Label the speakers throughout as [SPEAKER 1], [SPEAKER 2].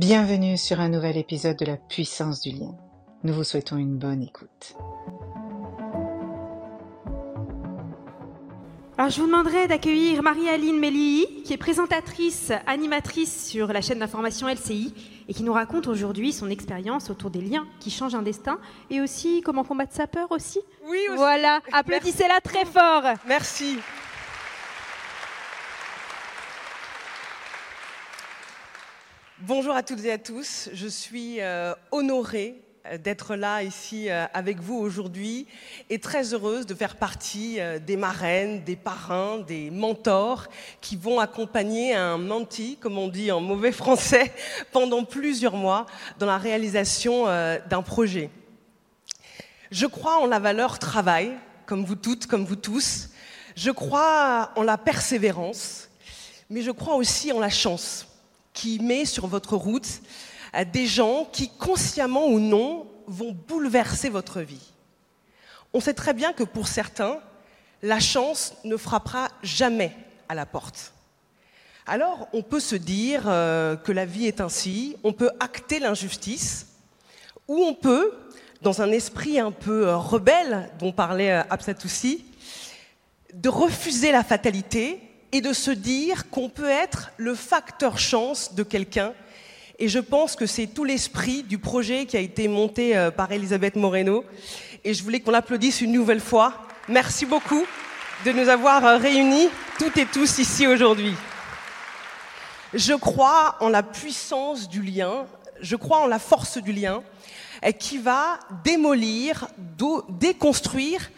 [SPEAKER 1] Bienvenue sur un nouvel épisode de la puissance du lien. Nous vous souhaitons une bonne écoute.
[SPEAKER 2] Alors, je vous demanderai d'accueillir Marie-Aline Melli, qui est présentatrice, animatrice sur la chaîne d'information LCI et qui nous raconte aujourd'hui son expérience autour des liens qui changent un destin et aussi comment combattre sa peur aussi.
[SPEAKER 3] Oui, aussi.
[SPEAKER 2] Voilà, applaudissez-la très fort.
[SPEAKER 3] Merci. Bonjour à toutes et à tous. Je suis euh, honorée euh, d'être là ici euh, avec vous aujourd'hui et très heureuse de faire partie des marraines, des parrains, des mentors qui vont accompagner un menti, comme on dit en mauvais français, pendant plusieurs mois dans la réalisation d'un projet. Je crois en la valeur travail, comme vous toutes, comme vous tous. Je crois en la persévérance, mais je crois aussi en la chance qui met sur votre route euh, des gens qui, consciemment ou non, vont bouleverser votre vie. On sait très bien que pour certains, la chance ne frappera jamais à la porte. Alors, on peut se dire euh, que la vie est ainsi, on peut acter l'injustice, ou on peut, dans un esprit un peu euh, rebelle dont parlait Absatoussi, de refuser la fatalité et de se dire qu'on peut être le facteur chance de quelqu'un. Et je pense que c'est tout l'esprit du projet qui a été monté euh, par Elisabeth Moreno. Et je voulais qu'on l'applaudisse une nouvelle fois. Merci beaucoup de nous avoir euh, réunis, toutes et tous, ici aujourd'hui. Je crois en la puissance du lien, je crois en la force du lien euh, qui va démolir, déconstruire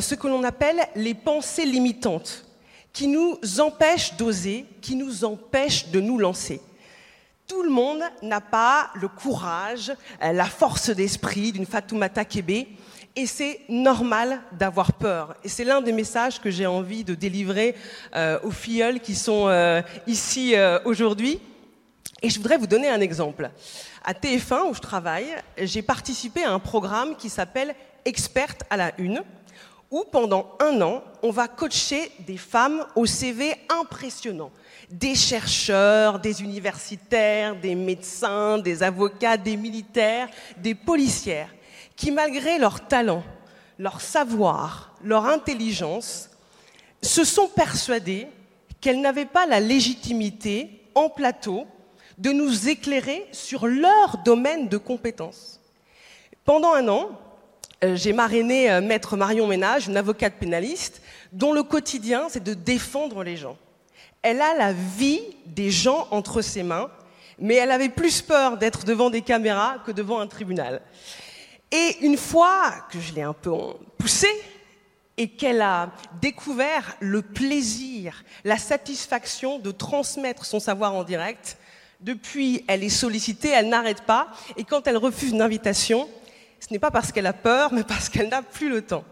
[SPEAKER 3] ce que l'on appelle les pensées limitantes qui nous empêche d'oser, qui nous empêche de nous lancer. Tout le monde n'a pas le courage, euh, la force d'esprit d'une Fatoumata Kébé, et c'est normal d'avoir peur. Et c'est l'un des messages que j'ai envie de délivrer euh, aux filleuls qui sont euh, ici aujourd'hui. Et je voudrais vous donner un exemple. À TF1, où je travaille, j'ai participé à un programme qui s'appelle Experte à la Une où pendant un an, on va coacher des femmes au CV impressionnant. Des chercheurs, des universitaires, des médecins, des avocats, des militaires, des policières, qui malgré leur talent, leur savoir, leur intelligence, se sont persuadées qu'elles n'avaient pas la légitimité en plateau de nous éclairer sur leur domaine de compétences. Pendant un an, j'ai marrainé euh, Maître Marion Ménage, une avocate pénaliste, dont le quotidien, c'est de défendre les gens. Elle a la vie des gens entre ses mains, mais elle avait plus peur d'être devant des caméras que devant un tribunal. Et une fois que je l'ai un peu poussée, et qu'elle a découvert le plaisir, la satisfaction de transmettre son savoir en direct, depuis, elle est sollicitée, elle n'arrête pas, et quand elle refuse une invitation, ce n'est pas parce qu'elle a peur, mais parce qu'elle n'a plus le temps.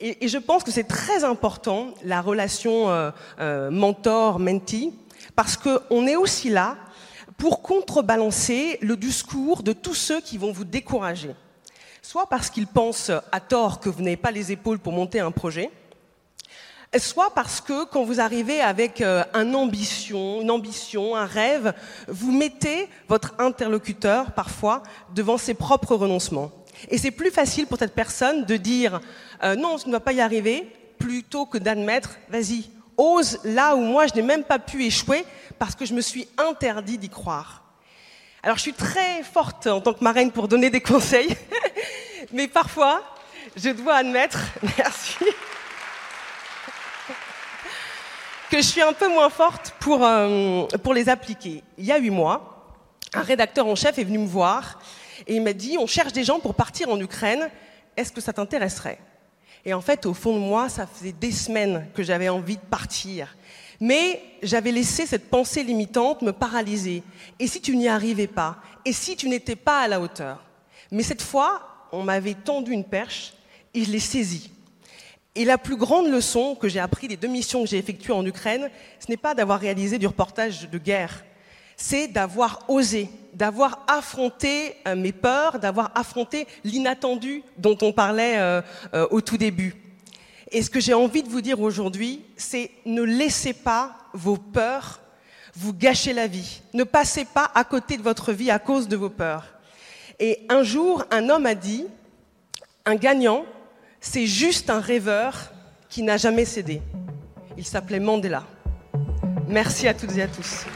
[SPEAKER 3] Et, je pense que c'est très important, la relation euh, euh, mentor-mentee, parce qu'on est aussi là pour contrebalancer le discours de tous ceux qui vont vous décourager. Soit parce qu'ils pensent à tort que vous n'avez pas les épaules pour monter un projet, soit parce que quand vous arrivez avec euh, un ambition, une ambition, un rêve, vous mettez votre interlocuteur parfois devant ses propres renoncements. Et c'est plus facile pour cette personne de dire euh, non, tu ne vas pas y arriver, plutôt que d'admettre vas-y, ose là où moi je n'ai même pas pu échouer parce que je me suis interdit d'y croire. Alors je suis très forte en tant que marraine pour donner des conseils, mais parfois je dois admettre, merci, que je suis un peu moins forte pour, euh, pour les appliquer. Il y a huit mois, un rédacteur en chef est venu me voir et il m'a dit, on cherche des gens pour partir en Ukraine, est-ce que ça t'intéresserait? Et en fait, au fond de moi, ça faisait des semaines que j'avais envie de partir. Mais j'avais laissé cette pensée limitante me paralyser. Et si tu n'y arrivais pas? Et si tu n'étais pas à la hauteur? Mais cette fois, on m'avait tendu une perche et je l'ai saisie. Et la plus grande leçon que j'ai appris des deux missions que j'ai effectuées en Ukraine, ce n'est pas d'avoir réalisé du reportage de guerre, c'est d'avoir osé, d'avoir affronté euh, mes peurs, d'avoir affronté l'inattendu dont on parlait euh, euh, au tout début. Et ce que j'ai envie de vous dire aujourd'hui, c'est ne laissez pas vos peurs Vous gâchez la vie. Ne passez pas à côté de votre vie à cause de vos peurs. Et un jour, un homme a dit, un gagnant, c'est juste un rêveur qui n'a jamais cédé. Il s'appelait Mandela. Merci à toutes et à tous.